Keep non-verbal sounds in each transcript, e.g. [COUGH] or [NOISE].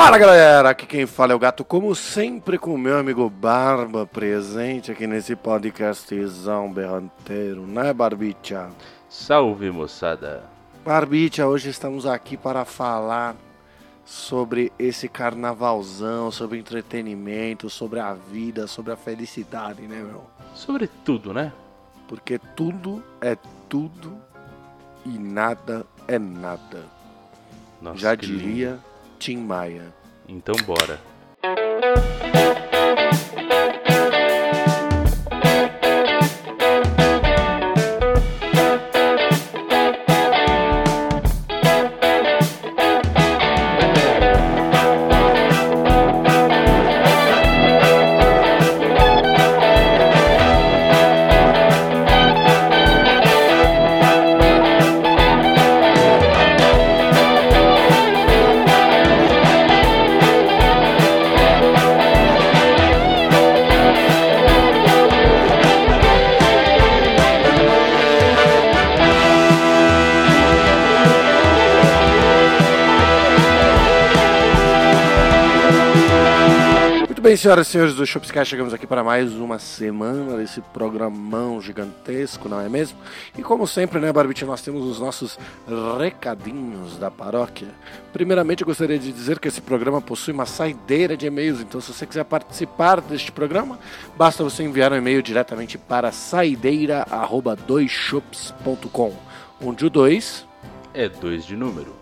Fala galera, aqui quem fala é o Gato, como sempre com o meu amigo Barba presente aqui nesse podcastzão berranteiro, né Barbicha? Salve moçada! Barbicha, hoje estamos aqui para falar sobre esse carnavalzão, sobre entretenimento, sobre a vida, sobre a felicidade, né meu? Sobre tudo, né? Porque tudo é tudo e nada é nada. Nossa, Já diria lindo. Tim Maia. Então bora. Bem, senhoras e senhores do Shopscast, chegamos aqui para mais uma semana desse programão gigantesco, não é mesmo? E como sempre, né, Barbite, nós temos os nossos recadinhos da paróquia. Primeiramente, eu gostaria de dizer que esse programa possui uma saideira de e-mails, então se você quiser participar deste programa, basta você enviar um e-mail diretamente para saideira@doisshops.com, onde o 2 É dois de número.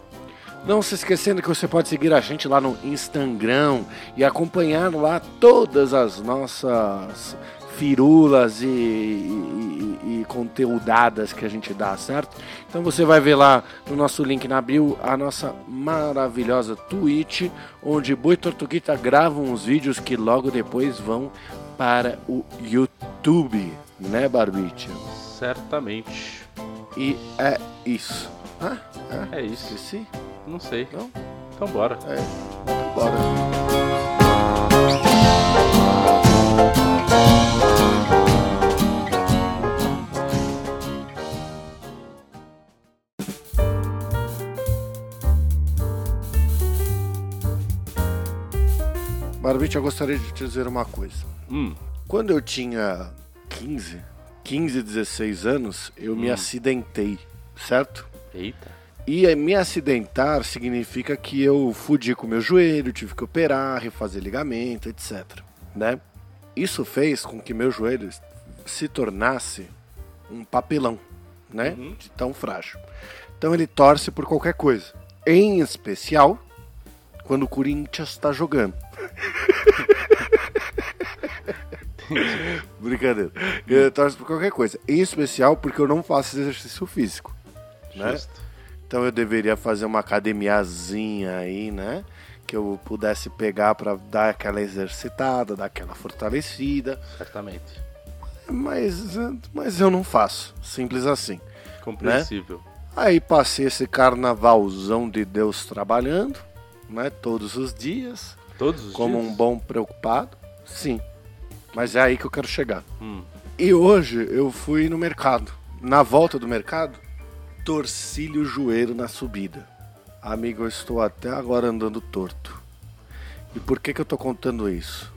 Não se esquecendo que você pode seguir a gente lá no Instagram e acompanhar lá todas as nossas firulas e, e, e- e conteúdadas que a gente dá, certo? Então você vai ver lá no nosso link na bio a nossa maravilhosa Twitch, onde Boi Tortuguita grava uns vídeos que logo depois vão para o YouTube, né, Barbite? Certamente. E é isso. Ah, é? É isso. Esqueci? Não sei. Não? Então bora. É, bora. Barbite, eu gostaria de te dizer uma coisa. Hum, Quando eu tinha 15, 15, 16 anos, eu me acidentei, certo? eita. E me acidentar significa que eu fudi com meu joelho, tive que operar, refazer ligamento, etc. Né? Isso fez com que meu joelho se tornasse um papelão, né? Uhum. De tão frágil. Então ele torce por qualquer coisa. Em especial quando o Corinthians está jogando. [LAUGHS] Brincadeira. Ele torce por qualquer coisa. Em especial porque eu não faço exercício físico. Né? Então eu deveria fazer uma academiazinha aí, né? Que eu pudesse pegar pra dar aquela exercitada, dar aquela fortalecida. Certamente. Mas, mas eu não faço. Simples assim. Compreensível. Aí passei esse carnavalzão de Deus trabalhando, né? Todos os dias. Todos os Como dias? um bom preocupado. Sim. Mas é aí que eu quero chegar. Hum, E hoje eu fui no mercado. Na volta do mercado, torci-lhe o joelho na subida. Amigo, eu estou até agora andando torto. E por que, que eu tô contando isso?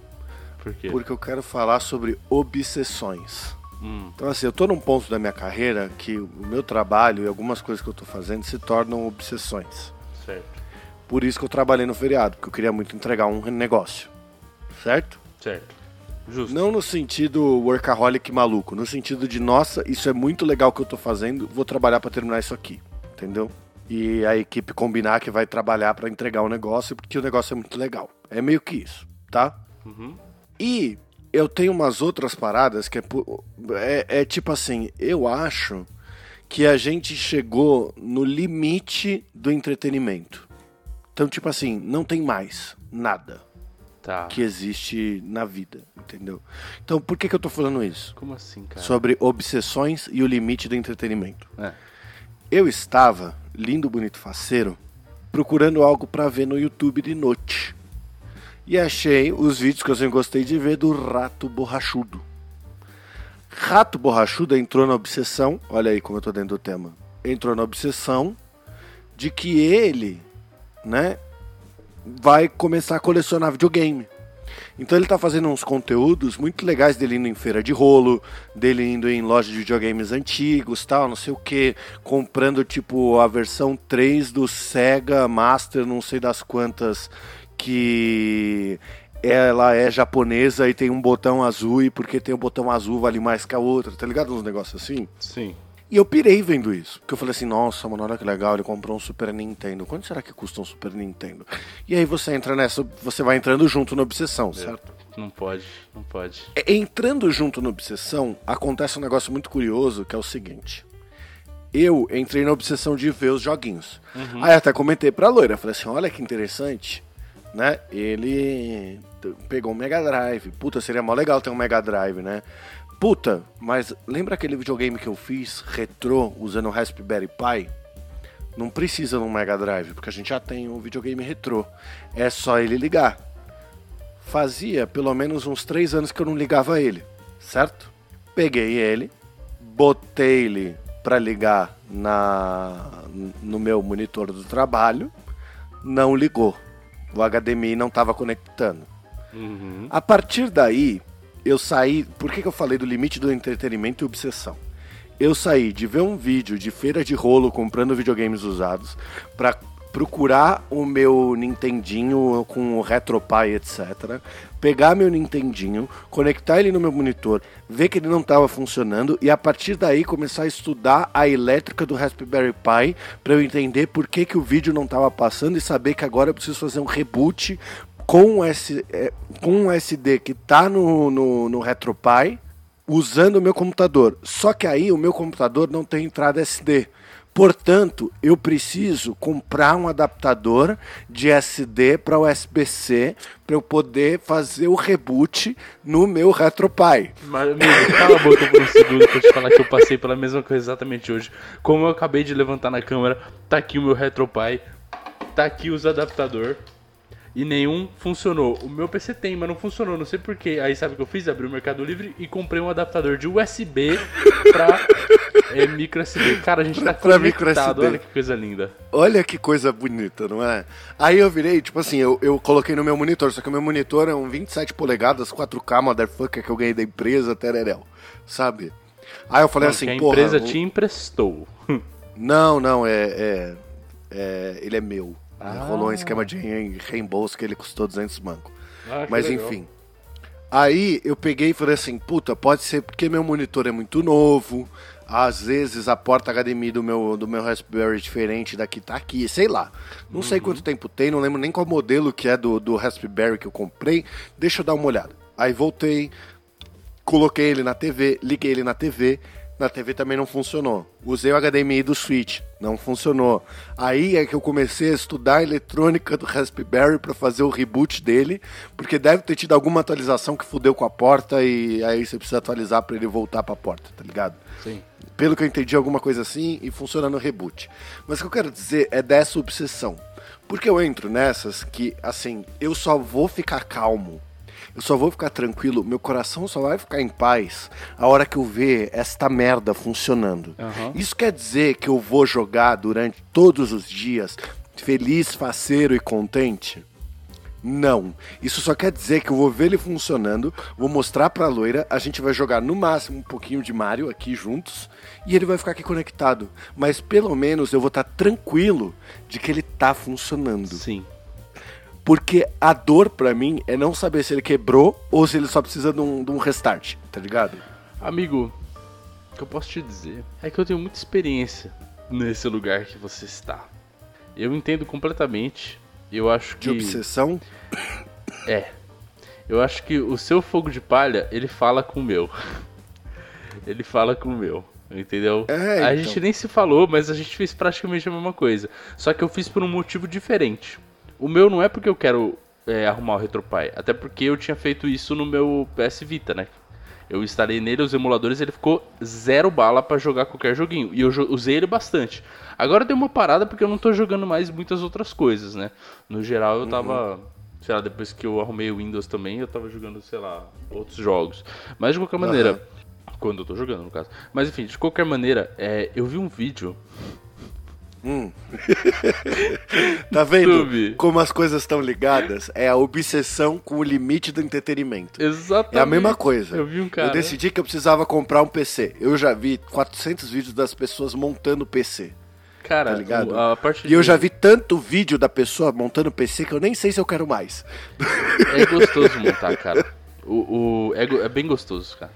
por quê? Porque eu quero falar sobre obsessões. Hum, Então, assim, eu tô num ponto da minha carreira que o meu trabalho e algumas coisas que eu tô fazendo se tornam obsessões. certo. Por isso que eu trabalhei no feriado, porque eu queria muito entregar um negócio. Certo? Certo. Justo. Não no sentido workaholic maluco, no sentido de, nossa, isso é muito legal que eu tô fazendo, vou trabalhar pra terminar isso aqui, entendeu? E a equipe combinar que vai trabalhar pra entregar o negócio, porque o negócio é muito legal. É meio que isso, tá? Uhum. E eu tenho umas outras paradas que é, é, é tipo assim, eu acho que a gente chegou no limite do entretenimento. Então, tipo assim, não tem mais nada Tá. que existe na vida, entendeu? Então, por que, que eu tô falando isso? Como assim, cara? Sobre obsessões e o limite do entretenimento. É. Eu estava, lindo, bonito, faceiro, procurando algo pra ver no YouTube de noite. E achei os vídeos que eu sempre gostei de ver do Rato Borrachudo. Rato Borrachudo entrou na obsessão, olha aí como eu tô dentro do tema. Entrou na obsessão de que ele, né, vai começar a colecionar videogame. Então ele tá fazendo uns conteúdos muito legais dele indo em feira de rolo, dele indo em loja de videogames antigos, tal, não sei o que, comprando tipo a versão 3 do Sega Master, não sei das quantas, que ela é japonesa e tem um botão azul e porque tem o um botão azul vale mais que a outra, tá ligado? Uns negócios assim. Sim. E eu pirei vendo isso. Porque eu falei assim, nossa, mano, olha que legal, ele comprou um Super Nintendo. Quanto será que custa um Super Nintendo? E aí você entra nessa, você vai entrando junto na obsessão, certo? Não pode, não pode. É, entrando junto na obsessão, acontece um negócio muito curioso, que é o seguinte. Eu entrei na obsessão de ver os joguinhos. Uhum. Aí até comentei pra loira, falei assim, olha que interessante, né? Ele pegou um Mega Drive. Puta, seria mó legal ter um Mega Drive, né? Puta, mas lembra aquele videogame que eu fiz retrô usando o Raspberry Pi? Não precisa de um Mega Drive, porque a gente já tem um videogame retrô. É só ele ligar. Fazia pelo menos uns 3 anos que eu não ligava ele, certo? Peguei ele, botei ele para ligar na, no meu monitor do trabalho, não ligou. O HDMI não estava conectando. Uhum. A partir daí, eu saí. Por que, que eu falei do limite do entretenimento e obsessão? Eu saí de ver um vídeo de feira de rolo comprando videogames usados para procurar o meu Nintendinho com o RetroPie, etc. Pegar meu Nintendinho, conectar ele no meu monitor, ver que ele não estava funcionando e a partir daí começar a estudar a elétrica do Raspberry Pi para eu entender por que, que o vídeo não estava passando e saber que agora eu preciso fazer um reboot com, S, é, com um SD que está no, no, no RetroPie usando o meu computador. Só que aí o meu computador não tem entrada SD. Portanto, eu preciso comprar um adaptador de SD para USB-C para eu poder fazer o reboot no meu RetroPie. Mas, amigo, cala a boca por um segundo para te falar que eu passei pela mesma coisa exatamente hoje. Como eu acabei de levantar na câmera, tá aqui o meu RetroPie, tá aqui os adaptador e nenhum funcionou. O meu PC tem, mas não funcionou, não sei porquê. Aí sabe o que eu fiz? Abri o Mercado Livre e comprei um adaptador de USB pra [LAUGHS] é, micro SD. Cara, a gente tá [LAUGHS] pra conectado, olha que coisa linda. Olha que coisa bonita, não é? Aí eu virei, tipo assim, eu, eu coloquei no meu monitor, só que o meu monitor é um 27 polegadas, 4K, motherfucker, que eu ganhei da empresa, tererel, sabe? Aí eu falei assim, pô. A empresa te emprestou. Não, não, é, é, é ele é meu. Ah. Rolou um esquema de reembolso que ele custou 200 mangos. Ah, Mas enfim. Aí eu peguei e falei assim, puta, pode ser porque meu monitor é muito novo, às vezes a porta HDMI do meu, do meu Raspberry é diferente daqui tá aqui, sei lá. Não uhum. sei quanto tempo tem, não lembro nem qual modelo que é do, do Raspberry que eu comprei. Deixa eu dar uma olhada. Aí voltei, coloquei ele na TV, liguei ele na TV, na TV também não funcionou. Usei o HDMI do Switch, não funcionou. Aí é que eu comecei a estudar a eletrônica do Raspberry para fazer o reboot dele, porque deve ter tido alguma atualização que fudeu com a porta e aí você precisa atualizar para ele voltar para a porta, tá ligado? Sim. Pelo que eu entendi, alguma coisa assim e funciona no reboot. Mas o que eu quero dizer é dessa obsessão. Porque eu entro nessas que, assim, eu só vou ficar calmo eu só vou ficar tranquilo, meu coração só vai ficar em paz a hora que eu ver esta merda funcionando. Uhum. Isso quer dizer que eu vou jogar durante todos os dias feliz, faceiro e contente? Não. Isso só quer dizer que eu vou ver ele funcionando, vou mostrar pra loira, a gente vai jogar no máximo um pouquinho de Mario aqui juntos e ele vai ficar aqui conectado. Mas pelo menos eu vou estar tá tranquilo de que ele tá funcionando. Sim. Porque a dor para mim é não saber se ele quebrou ou se ele só precisa de um, de um restart, tá ligado? Amigo, o que eu posso te dizer é que eu tenho muita experiência nesse lugar que você está. Eu entendo completamente. Eu acho que. De obsessão? É. Eu acho que o seu fogo de palha, ele fala com o meu. [LAUGHS] ele fala com o meu. Entendeu? É, a então. gente nem se falou, mas a gente fez praticamente a mesma coisa. Só que eu fiz por um motivo diferente. O meu não é porque eu quero é, arrumar o RetroPie, até porque eu tinha feito isso no meu PS Vita, né? Eu instalei nele os emuladores e ele ficou zero bala para jogar qualquer joguinho. E eu usei ele bastante. Agora deu uma parada porque eu não tô jogando mais muitas outras coisas, né? No geral eu tava. Uhum. Sei lá, depois que eu arrumei o Windows também, eu tava jogando, sei lá, outros jogos. Mas de qualquer maneira. Uhum. Quando eu tô jogando, no caso. Mas enfim, de qualquer maneira, é, eu vi um vídeo Hum. [LAUGHS] tá vendo YouTube. como as coisas estão ligadas? É a obsessão com o limite do entretenimento. Exatamente. É a mesma coisa. Eu vi um cara. Eu decidi que eu precisava comprar um PC. Eu já vi 400 vídeos das pessoas montando PC. Cara, tá ligado? o- a parte E eu já vi tanto vídeo da pessoa montando PC que eu nem sei se eu quero mais. É gostoso montar, cara. O, o- é, é bem gostoso, cara.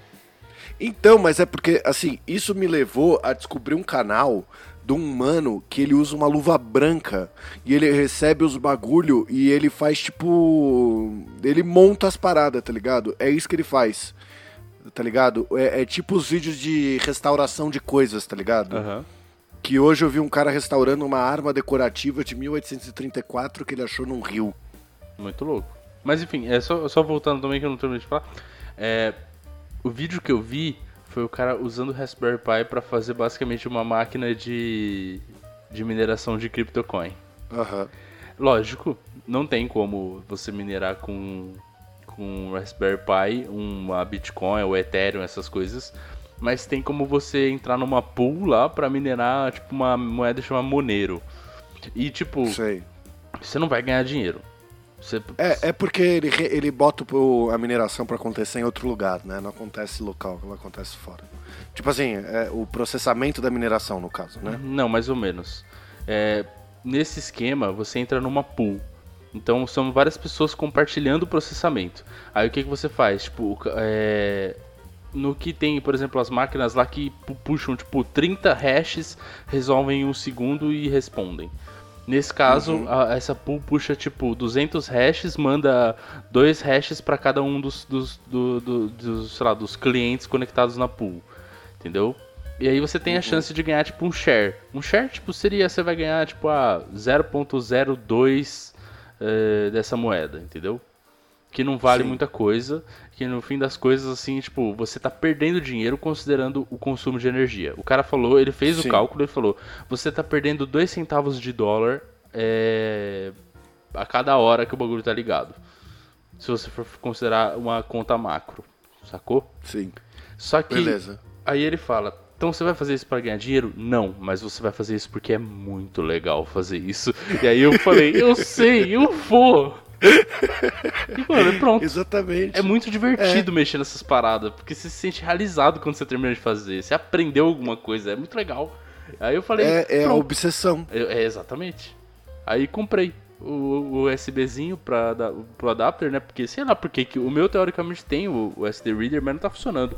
Então, mas é porque, assim, isso me levou a descobrir um canal de um mano que ele usa uma luva branca e ele recebe os bagulho e ele faz tipo. Ele monta as paradas, tá ligado? É isso que ele faz. Tá ligado? É, é tipo os vídeos de restauração de coisas, tá ligado? Aham. Que hoje eu vi um cara restaurando uma arma decorativa de 1834 que ele achou num rio. Muito louco. Mas enfim, é só, só voltando também que eu não terminei de falar. É, o vídeo que eu vi foi o cara usando o Raspberry Pi pra fazer basicamente uma máquina de, de mineração de CryptoCoin. Aham. Lógico, não tem como você minerar com, com Raspberry Pi uma Bitcoin ou Ethereum, essas coisas. Mas tem como você entrar numa pool lá pra minerar tipo uma moeda chamada Monero. E tipo, Sei. você não vai ganhar dinheiro. Você, É, é porque ele, ele bota o- a mineração pra acontecer em outro lugar, né? Não acontece local, acontece fora. Tipo assim, é o processamento da mineração, no caso, né? Não, mais ou menos. É, nesse esquema, você entra numa pool. Então são várias pessoas compartilhando o processamento. Aí o que, que você faz? Tipo, é, no que tem, por exemplo, as máquinas lá que pu- puxam tipo 30 hashes, resolvem em um segundo e respondem. Nesse caso, a- essa pool puxa tipo 200 hashes, manda dois hashes para cada um dos, dos, do- do- dos, lá, dos clientes conectados na pool. Entendeu? E aí você tem a chance de ganhar tipo um share. Um share tipo seria você vai ganhar tipo a 0.02 eh, dessa moeda, entendeu? Que não vale Sim. muita coisa, que no fim das coisas assim, tipo, você tá perdendo dinheiro considerando o consumo de energia. O cara falou, ele fez Sim. o cálculo e falou: "Você tá perdendo 2 centavos de dólar eh, a cada hora que o bagulho tá ligado". Se você for considerar uma conta macro, sacou? Sim. Só que Beleza. Aí ele fala: Então você vai fazer isso pra ganhar dinheiro? Não, mas você vai fazer isso porque é muito legal fazer isso. E aí eu falei: Eu sei, eu vou. [LAUGHS] E mano, pronto. Exatamente. É muito divertido mexer nessas paradas, porque você se sente realizado quando você termina de fazer. Você aprendeu alguma coisa, é muito legal. Aí eu falei: É, é a obsessão. Eu- É, exatamente. Aí comprei o, o USBzinho pra, da- pro adapter, né? Porque sei lá porque que o meu teoricamente tem o, o SD Reader, mas não tá funcionando.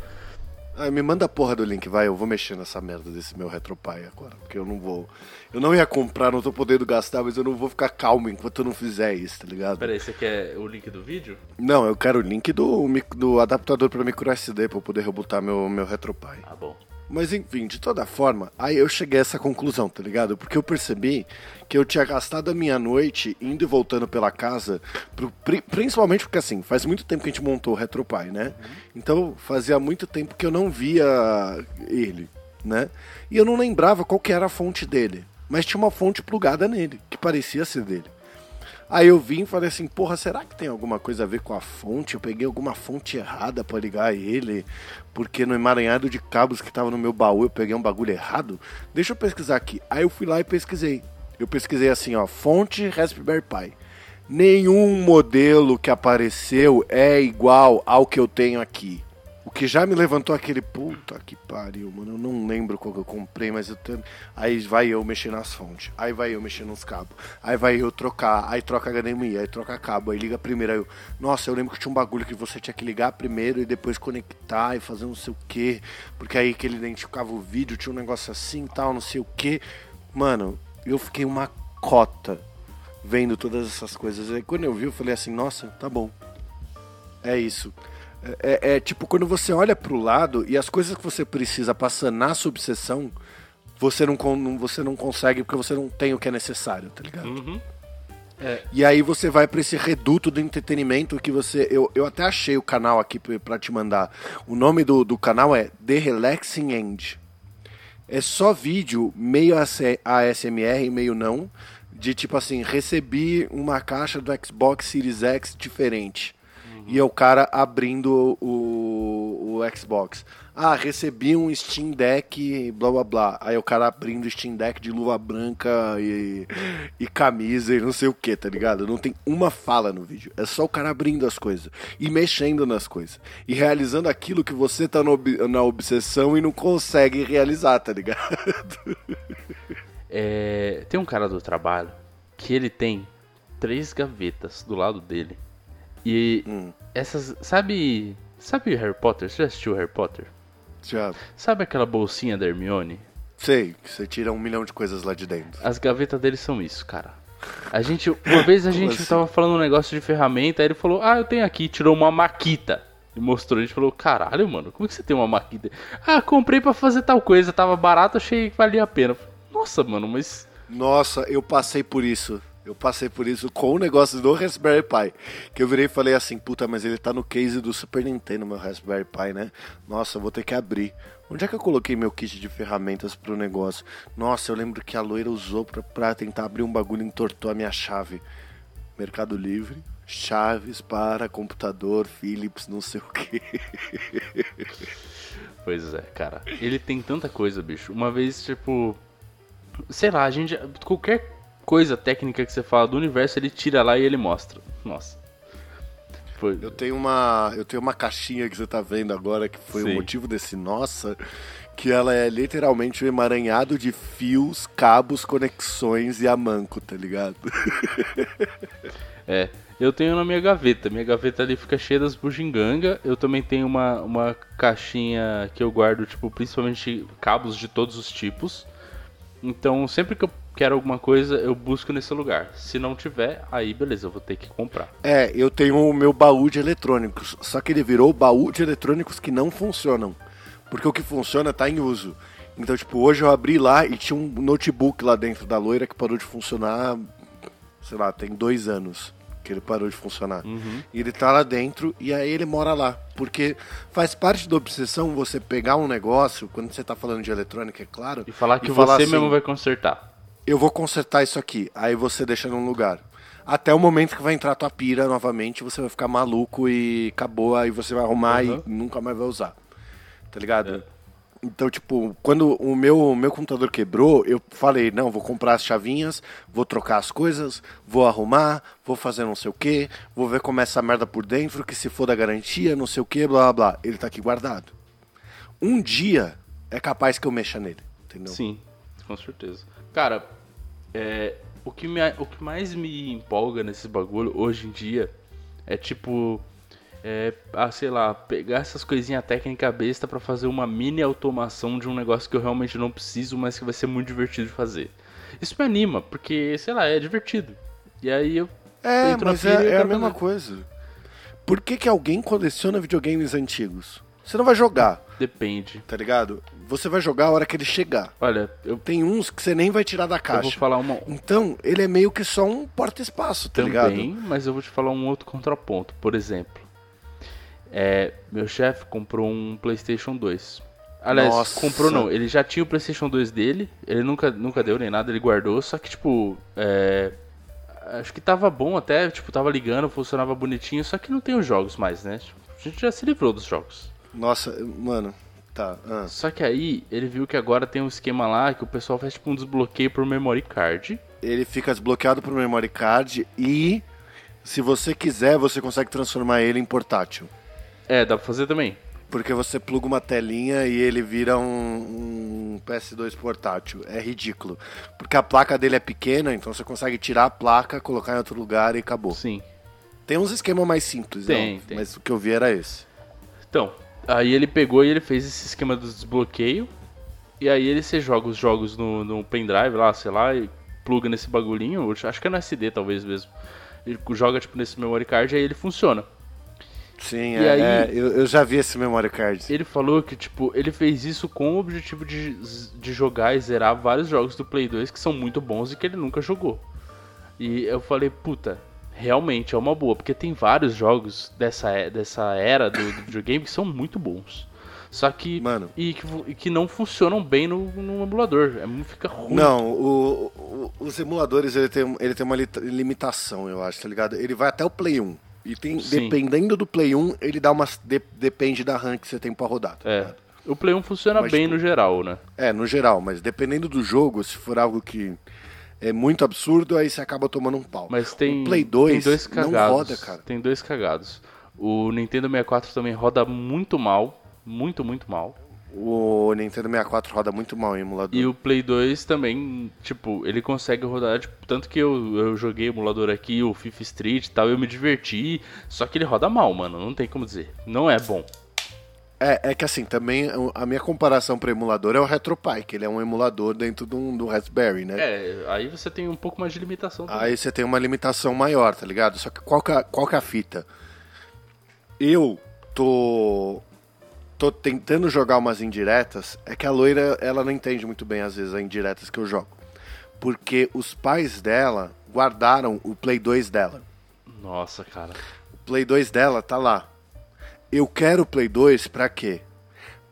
Ah, me manda a porra do link, vai. Eu vou mexer nessa merda desse meu RetroPie agora. Porque eu não vou. Eu não ia comprar, não tô podendo gastar, mas eu não vou ficar calmo enquanto eu não fizer isso, tá ligado? Pera aí, você quer o link do vídeo? Não, eu quero o link do, do adaptador pra micro SD pra eu poder rebootar meu, meu RetroPie. Ah, bom. Mas enfim, de toda forma, aí eu cheguei a essa conclusão, tá ligado? Porque eu percebi que eu tinha gastado a minha noite indo e voltando pela casa, pro- pri- principalmente porque assim, faz muito tempo que a gente montou o RetroPie, né? Então fazia muito tempo que eu não via ele, né? E eu não lembrava qual que era a fonte dele. Mas tinha uma fonte plugada nele, que parecia ser dele. Aí eu vim e falei assim, porra, será que tem alguma coisa a ver com a fonte? Eu peguei alguma fonte errada pra ligar ele, porque no emaranhado de cabos que tava no meu baú eu peguei um bagulho errado. Deixa eu pesquisar aqui. Aí eu fui lá e pesquisei. Eu pesquisei assim, ó, fonte Raspberry Pi. Nenhum modelo que apareceu é igual ao que eu tenho aqui. Que já me levantou aquele puta que pariu, mano. Eu não lembro qual que eu comprei, mas eu tenho. Aí vai eu mexer nas fontes. Aí vai eu mexer nos cabos. Aí vai eu trocar. Aí troca HDMI. Aí troca cabo. Aí liga primeiro. Aí eu. Nossa, eu lembro que tinha um bagulho que você tinha que ligar primeiro e depois conectar e fazer não sei o que. Porque aí que ele identificava o vídeo, tinha um negócio assim tal, não sei o que. Mano, eu fiquei uma cota vendo todas essas coisas. Aí quando eu vi, eu falei assim, nossa, tá bom. É isso. É, é- é tipo quando você olha pro lado e as coisas que você precisa pra sanar sua obsessão, você não, você não consegue porque você não tem o que é necessário, tá ligado? Uhum. E aí você vai pra esse reduto do entretenimento que você. Eu, eu até achei o canal aqui pra pra te mandar. O nome do, do canal é The Relaxing End. É só vídeo, meio ASMR, meio não. De tipo assim, recebi uma caixa do Xbox Series X diferente. E é o cara abrindo o, o Xbox. Ah, recebi um Steam Deck, blá blá blá. Aí o cara abrindo Steam Deck de luva branca e, e camisa e não sei o que, tá ligado? Não tem uma fala no vídeo. É só o cara abrindo as coisas e mexendo nas coisas. E realizando aquilo que você tá no, na obsessão e não consegue realizar, tá ligado? [LAUGHS] É, tem um cara do trabalho que ele tem três gavetas do lado dele. E Hum. essas. Sabe. Sabe Harry Potter? Você já assistiu Harry Potter? Já Sabe aquela bolsinha da Hermione? sei que você tira um milhão de coisas lá de dentro. As gavetas dele são isso, cara. A gente. Uma vez a [LAUGHS] gente assim? tava falando um negócio de ferramenta, aí ele falou, ah, eu tenho aqui, tirou uma maquita. E mostrou, a gente falou, caralho, mano, como é que você tem uma maquita? Ah, comprei pra fazer tal coisa, tava barato, achei que valia a pena. Nossa, mano, mas. Nossa, eu passei por isso. Eu passei por isso com o negócio do Raspberry Pi. Que eu virei e falei assim, puta, mas ele tá no case do Super Nintendo, meu Raspberry Pi, né? Nossa, eu vou ter que abrir. Onde é que eu coloquei meu kit de ferramentas pro negócio? Nossa, eu lembro que a loira usou pra, pra tentar abrir um bagulho e entortou a minha chave. Mercado Livre, chaves para computador, Philips, não sei o que. [LAUGHS] Pois é, cara. Ele tem tanta coisa, bicho. Uma vez, tipo. Sei lá, a gente. Qualquer coisa técnica que você fala do universo, ele tira lá e ele mostra. Nossa. Foi. Eu tenho uma, eu tenho uma caixinha que você tá vendo agora que foi Sim. o motivo desse nossa, que ela é literalmente um emaranhado de fios, cabos, conexões e amanco, tá ligado? [LAUGHS] É, eu tenho na minha gaveta. Minha gaveta ali fica cheia das bugiganga. Eu também tenho uma, uma caixinha que eu guardo, tipo, principalmente cabos de todos os tipos. Então, sempre que eu quero alguma coisa, eu busco nesse lugar. Se não tiver, aí beleza, eu vou ter que comprar. É, eu tenho o meu baú de eletrônicos, só que ele virou baú de eletrônicos que não funcionam. Porque o que funciona tá em uso. Então, tipo, hoje eu abri lá e tinha um notebook lá dentro da loira que parou de funcionar, sei lá, tem dois anos que ele parou de funcionar. E ele tá lá dentro e aí ele mora lá. Porque faz parte da obsessão você pegar um negócio, quando você tá falando de eletrônica, é claro. E falar que e você assim, mesmo vai consertar. Eu vou consertar isso aqui. Aí você deixa num lugar. Até o momento que vai entrar tua pira novamente, você vai ficar maluco e acabou, aí você vai arrumar Uhum. e nunca mais vai usar. Tá ligado? Então, tipo, quando o meu, o meu computador quebrou, eu falei, não, vou comprar as chavinhas, vou trocar as coisas, vou arrumar, vou fazer não sei o que, vou ver como é essa merda por dentro, que se for da garantia, não sei o que, blá blá blá. Ele tá aqui guardado. Um dia é capaz que eu mexa nele, entendeu? Sim, com certeza. Cara, é, o, que me, o que mais me empolga nesse bagulho hoje em dia é tipo. É, ah, sei lá, pegar essas coisinhas técnicas besta pra fazer uma mini automação de um negócio que eu realmente não preciso, mas que vai ser muito divertido de fazer. Isso me anima, porque, sei lá, é divertido. E aí eu É, mas é, é a mesma fazer. coisa. Por que, que alguém coleciona videogames antigos? Você não vai jogar, Depende. tá ligado? Você vai jogar a hora que ele chegar. Olha, eu, Tem uns que você nem vai tirar da eu vou caixa. falar uma, Então, ele é meio que só um porta-espaço, tá também, ligado? mas eu vou te falar um outro contraponto. Por exemplo, é, meu chefe comprou um PlayStation 2. Aliás, Nossa. comprou não, ele já tinha o PlayStation 2 dele, ele nunca, nunca deu nem nada, ele guardou, só que tipo, é, acho que tava bom até, tipo, tava ligando, funcionava bonitinho, só que não tem os jogos mais, né? Tipo, a gente já se livrou dos jogos. Nossa, mano, tá. ah. Só que aí ele viu que agora tem um esquema lá que o pessoal faz tipo um desbloqueio por memory card. Ele fica desbloqueado pro memory card e, se você quiser, você consegue transformar ele em portátil. É, dá pra fazer também. Porque você pluga uma telinha e ele vira um, um PS2 portátil. É ridículo. Porque a placa dele é pequena, então você consegue tirar a placa, colocar em outro lugar e acabou. Sim. Tem uns esquemas mais simples, Tem, não, tem. mas o que eu vi era esse. Então, aí ele pegou e ele fez esse esquema do desbloqueio. E aí ele você joga os jogos no, no pendrive lá, sei lá, e pluga nesse bagulhinho. Acho que é no SD talvez mesmo. Ele joga tipo nesse memory card e aí ele funciona. Sim, E é, aí- é, eu, eu já vi esse memory card. Ele falou que, tipo, ele fez isso com o objetivo de, de jogar e zerar vários jogos do Play 2 que são muito bons e que ele nunca jogou. E eu falei, puta, realmente é uma boa, porque tem vários jogos dessa, dessa era do, do videogame que são muito bons. Só que. Mano. E que, e que não funcionam bem no, no emulador. É, muito- fica ruim. Não, o- o- os emuladores ele tem, ele tem uma limitação, eu acho, tá ligado? Ele vai até o Play 1. E tem, Sim. dependendo do Play 1, ele dá umas. de- depende da RAM que você tem pra rodar, tá É. ligado? O Play 1 funciona Mas, bem tipo, no geral, né? É, no geral, mas dependendo do jogo, se for algo que é muito absurdo, aí você acaba tomando um pau. Mas tem, o Play 2 tem dois não cagados. roda, cara. Tem dois cagados. O Nintendo 64 também roda muito mal. Muito, muito mal. O Nintendo 64 roda muito mal em emulador. E o Play 2 também, tipo, ele consegue rodar, tipo, tanto que eu, eu joguei emulador aqui, o FIFA Street e tal, eu me diverti, só que ele roda mal, mano, não tem como dizer. Não é bom. É, é que assim, também a minha comparação para emulador é o RetroPie, que ele é um emulador dentro do, do Raspberry, né? É, aí você tem um pouco mais de limitação também. Aí você tem uma limitação maior, tá ligado? Só que qual que é, qual que é a fita? Eu tô tô tentando jogar umas indiretas, é que a loira, ela não entende muito bem às vezes as indiretas que eu jogo. Porque os pais dela guardaram o Play 2 dela. Nossa, cara. O Play 2 dela tá lá. Eu quero o Play 2 pra quê?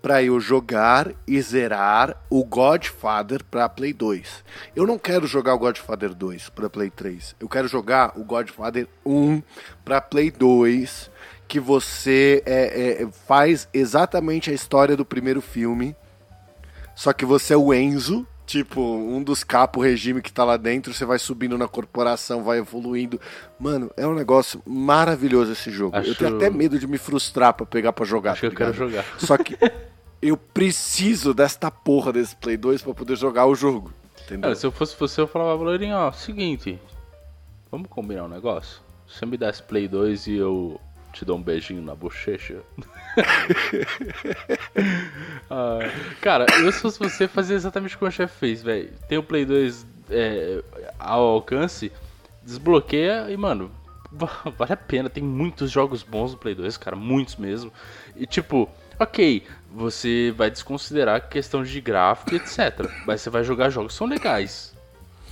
Pra eu jogar e zerar o Godfather pra Play 2. Eu não quero jogar o Godfather 2 pra Play 3. Eu quero jogar o Godfather 1 pra Play 2 que você é, é, faz exatamente a história do primeiro filme, só que você é o Enzo, tipo, um dos capos regime que tá lá dentro, você vai subindo na corporação, vai evoluindo. Mano, é um negócio maravilhoso esse jogo. Acho- Eu tenho até medo de me frustrar pra pegar pra jogar. Acho que eu tá quero jogar. Só que [LAUGHS] eu preciso desta porra desse Play 2 pra poder jogar o jogo. Entendeu? Cara, se eu fosse você, eu falava, Loirinho, ó, seguinte, vamos combinar um negócio? Você me dá esse Play 2 e eu te dou um beijinho na bochecha? [LAUGHS] Ah, cara, eu se fosse você, fazia exatamente como o chefe fez, velho. Tem o Play 2 é, ao alcance, desbloqueia e, mano, va- vale a pena. Tem muitos jogos bons no Play 2, cara, muitos mesmo. E, tipo, ok, você vai desconsiderar a questão de gráfico e etc. Mas você vai jogar jogos que são legais.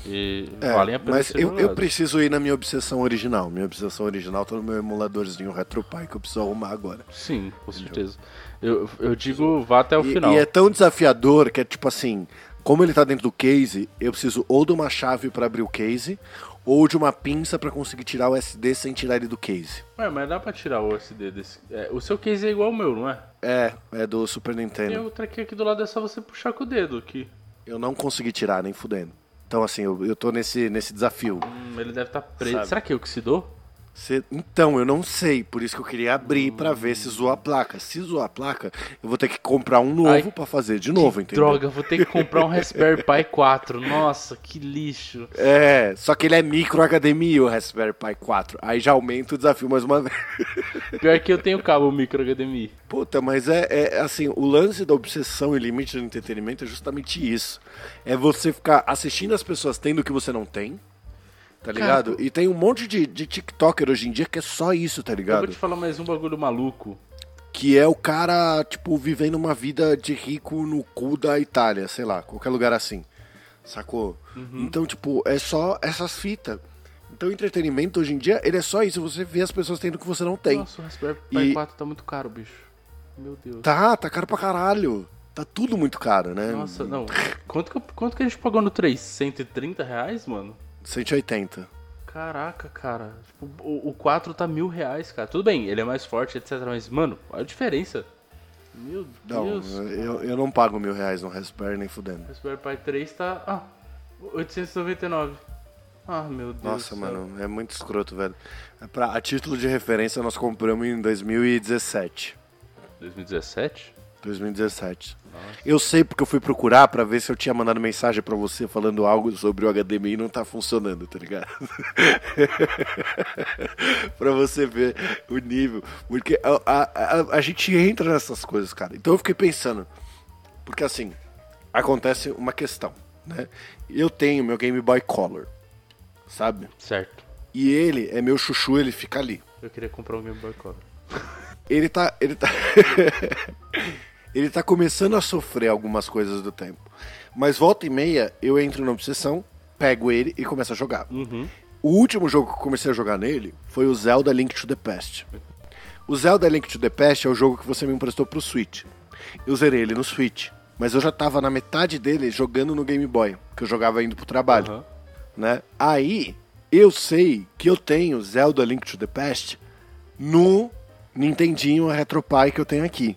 E É, valem a pena mas eu, eu preciso ir na minha obsessão original. Minha obsessão original tá no meu emuladorzinho RetroPie que eu preciso arrumar agora. Sim, com certeza. Eu, eu digo, vá até o E, final. e é tão desafiador que é tipo assim, como ele tá dentro do case, eu preciso ou de uma chave pra abrir o case, ou de uma pinça pra conseguir tirar o SD sem tirar ele do case. Ué, mas dá pra tirar o SD desse. é, o seu case é igual ao meu, não é? É, é do Super Tem Nintendo. outra aqui, aqui do lado, é só você puxar com o dedo aqui. Eu não consegui tirar, nem fudendo. Então assim, eu, eu tô nesse, nesse desafio. Hum, ele deve estar preso. Sabe. Será que é eu que se dou? Cê- então, eu não sei, por isso que eu queria abrir pra ver se zoou a placa. Se zoou a placa, eu vou ter que comprar um novo pra fazer de novo, entendeu? Droga, vou ter que comprar um Raspberry Pi 4. Nossa, que lixo. É, só que ele é micro HDMI, o Raspberry Pi 4. Aí já aumenta o desafio mais uma vez. Pior que eu tenho cabo micro HDMI. Puta, mas é, é assim, o lance da obsessão e limite do entretenimento é justamente isso. É você ficar assistindo as pessoas tendo o que você não tem, tá ligado? E tem um monte de, de TikToker hoje em dia que é só isso, tá Eu vou ligado? te falar mais um bagulho maluco. Que é o cara, tipo, vivendo uma vida de rico no cu da Itália, sei lá, qualquer lugar assim. Sacou? Então, tipo, é só essas fitas. Então, o entretenimento hoje em dia, ele é só isso. Você vê as pessoas tendo o que você não tem. Nossa, o Raspberry Pi E- 4 tá muito caro, bicho. Meu Deus. Tá, tá caro pra caralho. Tá tudo muito caro, né? Nossa, não. Quanto que, quanto que a gente pagou no 3? 130 reais, mano? 180. Caraca, cara. Tipo, o, o 4 tá mil reais, cara. Tudo bem, ele é mais forte, etc. Mas, mano, olha a diferença. Meu Não, Deus. eu, eu não pago mil reais no Raspberry nem fudendo. O Raspberry Pi 3 tá. Ah, 899. Ah, meu Deus. Nossa, mano, é muito escroto, velho. É pra, a título de referência, nós compramos em 2017. 2017? 2017. Eu sei porque eu fui procurar pra ver se eu tinha mandado mensagem pra você falando algo sobre o HDMI e não tá funcionando, tá ligado? [LAUGHS] pra você ver o nível. Porque a, a, a, a gente entra nessas coisas, cara. Então eu fiquei pensando. Porque assim, acontece uma questão, né? Eu tenho meu Game Boy Color, sabe? Certo. E ele é meu chuchu, ele fica ali. Eu queria comprar um Game Boy Color. Ele tá. Ele tá. [LAUGHS] ele tá começando a sofrer algumas coisas do tempo. Mas volta e meia, eu entro na obsessão, pego ele e começo a jogar. Uhum. O último jogo que eu comecei a jogar nele foi o Zelda Link to the Past. O Zelda Link to the Past é o jogo que você me emprestou pro Switch. Eu zerei ele no Switch, mas eu já tava na metade dele jogando no Game Boy, que eu jogava indo pro trabalho Aham. Né? Aí eu sei que eu tenho Zelda Link to the Past no Nintendinho RetroPie que eu tenho aqui,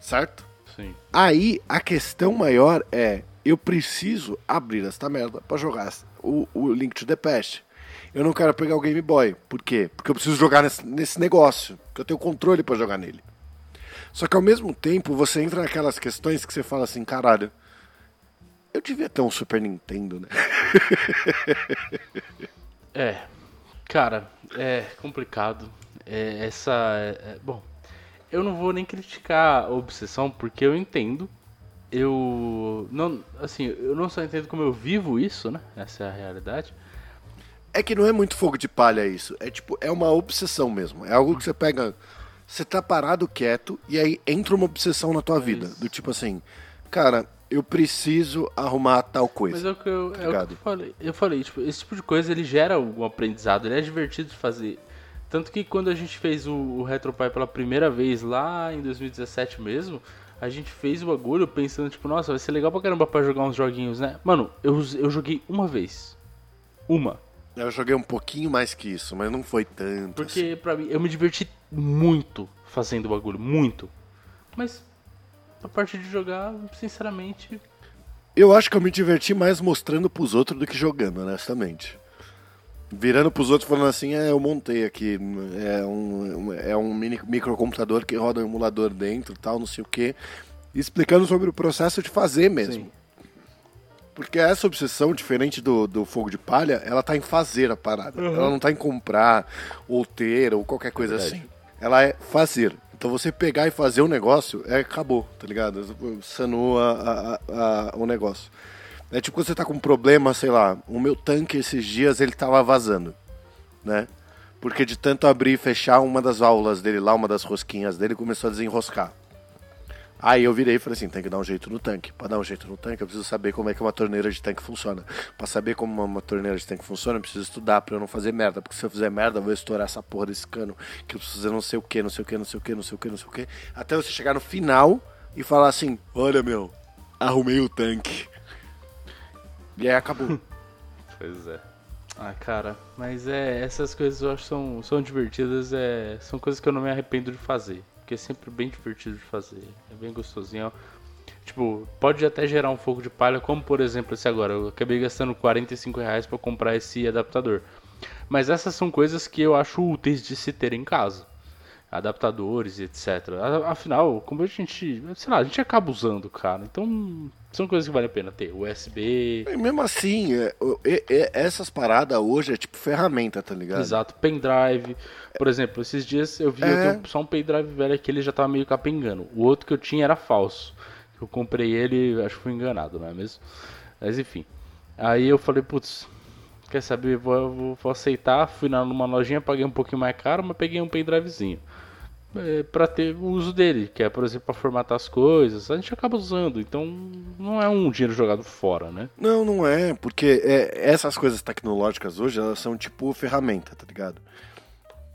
certo? Sim. Aí a questão maior é: eu preciso abrir esta merda pra jogar o, o Link to the Past. Eu não quero pegar o Game Boy. Por quê? Porque eu preciso jogar nesse, nesse negócio. Que eu tenho controle pra jogar nele. Só que ao mesmo tempo você entra naquelas questões que você fala assim: caralho, eu devia ter um Super Nintendo, né? [LAUGHS] [LAUGHS] É, cara, é complicado. É, essa. é- é- bom, eu não vou nem criticar a obsessão, porque eu entendo. Eu não, assim, eu não só entendo como eu vivo isso, né? Essa é a realidade. É que não é muito fogo de palha isso. É tipo, é uma obsessão mesmo. É algo que você pega. Você tá parado quieto e aí entra uma obsessão na tua vida. isso. Do tipo assim, cara, eu preciso arrumar tal coisa. Mas é o que eu, é o que eu falei. Eu falei, tipo, esse tipo de coisa ele gera algum aprendizado, ele é divertido de fazer. Tanto que quando a gente fez o, o RetroPie pela primeira vez lá em 2017 mesmo, a gente fez o bagulho pensando, tipo, nossa, vai ser legal pra caramba pra jogar uns joguinhos, né? Mano, eu, eu joguei uma vez. Uma. Eu joguei um pouquinho mais que isso, mas não foi tanto. Porque pra mim, eu me diverti muito fazendo o bagulho, muito. Mas, a parte de jogar, sinceramente, Eu acho que eu me diverti mais mostrando pros outros do que jogando, honestamente. Virando pros outros falando assim, é, eu montei aqui, é um, é um mini, microcomputador que roda um emulador dentro tal, não sei o quê. Explicando sobre o processo de fazer mesmo. Sim. Porque essa obsessão, diferente do, do fogo de palha, ela tá em fazer a parada. Ela não tá em comprar, ou ter, ou qualquer coisa verdade. assim. Ela é fazer. Então você pegar e fazer o negócio, é acabou, tá ligado? Sanou a, a- a- o negócio. É tipo quando você tá com um problema, sei lá, o meu tanque esses dias ele tava vazando, né? Porque de tanto abrir e fechar uma das válvulas dele lá, uma das rosquinhas dele, começou a desenroscar. Aí eu virei e falei assim, tem que dar um jeito no tanque. Pra dar um jeito no tanque, eu preciso saber como é que uma torneira de tanque funciona. Pra saber como uma, uma torneira de tanque funciona, eu preciso estudar pra eu não fazer merda. Porque se eu fizer merda, eu vou estourar essa porra desse cano. Que eu preciso fazer não sei o que, não sei o que, não sei o que, não sei o que, não sei o que. Até você chegar no final e falar assim, olha meu, arrumei o tanque. E aí acabou. [LAUGHS] Pois é. Ah, cara, mas é, essas coisas eu acho que são, são divertidas, é, são coisas que eu não me arrependo de fazer. Porque é sempre bem divertido de fazer. É bem gostosinho. Tipo, pode até gerar um fogo de palha, como por exemplo esse agora. Eu acabei gastando 45 reais pra comprar esse adaptador. Mas essas são coisas que eu acho úteis de se ter em casa. Adaptadores e etc. Afinal, como a gente. Sei lá, a gente acaba usando, cara. Então, são coisas que vale a pena ter. USB, E mesmo assim, é, e- essas paradas hoje é tipo ferramenta, tá ligado? Exato, pendrive. Por exemplo, esses dias eu vi eu É. só um pendrive velho que ele já tava meio capengando. O outro que eu tinha era falso. Eu comprei ele, acho que fui enganado, não é mesmo? Mas enfim. Aí eu falei, putz, quer saber? Vou, vou, vou aceitar. Fui na, numa lojinha, paguei um pouquinho mais caro, mas peguei um pendrivezinho. É, pra ter o uso dele, que é, por exemplo, pra formatar as coisas. A gente acaba usando, então não é um dinheiro jogado fora, né? Não, não é, porque é, essas coisas tecnológicas hoje, elas são tipo ferramenta, tá ligado?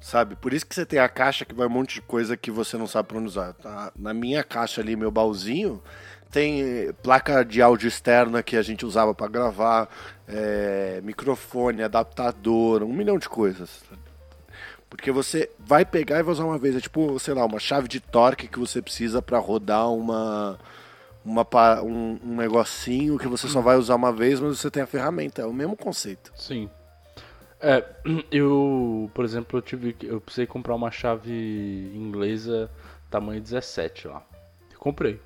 Sabe? Por isso que você tem a caixa que vai um monte de coisa que você não sabe pra onde usar. Tá? Na minha caixa ali, meu baúzinho, tem eh, placa de áudio externa que a gente usava pra gravar, eh, microfone, adaptador, um milhão de coisas. Porque você vai pegar e vai usar uma vez. É tipo, sei lá, uma chave de torque que você precisa pra rodar uma, uma um, um negocinho que você só vai usar uma vez, mas você tem a ferramenta. É o mesmo conceito. Sim. É, [CLEARS THROAT] eu, por exemplo, eu tive eu precisei comprar uma chave inglesa tamanho 17 lá. Eu comprei.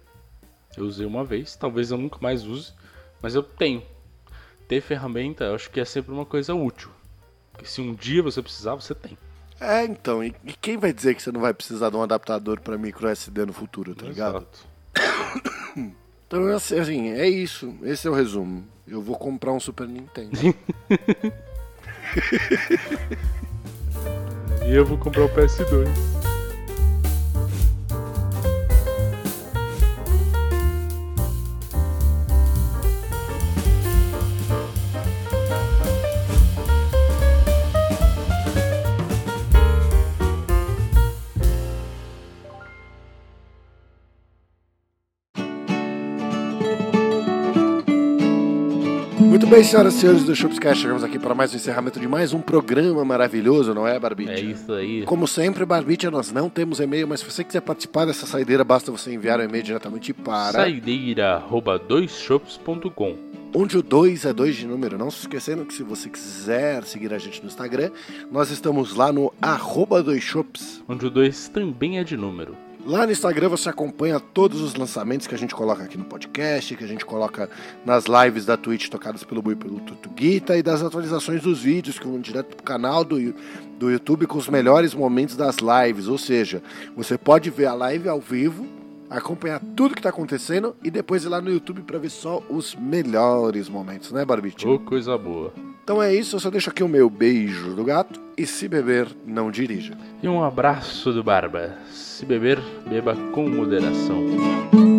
Eu usei uma vez, talvez eu nunca mais use, mas eu tenho. Ter ferramenta, eu acho que é sempre uma coisa útil. Porque se um dia você precisar, você tem. É, então. E, e quem vai dizer que você não vai precisar de um adaptador pra micro SD no futuro, tá ligado? Exato. [COUGHS] Então, assim, assim, é isso. Esse é o resumo. Eu vou comprar um Super Nintendo. [LAUGHS] E eu vou comprar o PS2. Bem, senhoras e senhores do Shopscast, chegamos aqui para mais um encerramento de mais um programa maravilhoso, não é, Barbite? É isso aí. Como sempre, Barbite, nós não temos e-mail, mas se você quiser participar dessa saideira, basta você enviar o um e-mail diretamente para saideira@doisshops.com. Onde o 2 é 2 de número. Não se esquecendo que se você quiser seguir a gente no Instagram, nós estamos lá no arroba doisshops. Onde o 2 também é de número. Lá no Instagram você acompanha todos os lançamentos que a gente coloca aqui no podcast, que a gente coloca nas lives da Twitch tocadas pelo Bui pelo Tutuguita e das atualizações dos vídeos que vão direto pro canal do, do YouTube com os melhores momentos das lives. Ou seja, você pode ver a live ao vivo, acompanhar tudo que está acontecendo e depois ir lá no YouTube para ver só os melhores momentos, né, Barbitinho? Ô, coisa boa. Então é isso, eu só deixo aqui o meu beijo do gato e se beber, não dirija. E um abraço do Barba. Se beber, beba com moderação.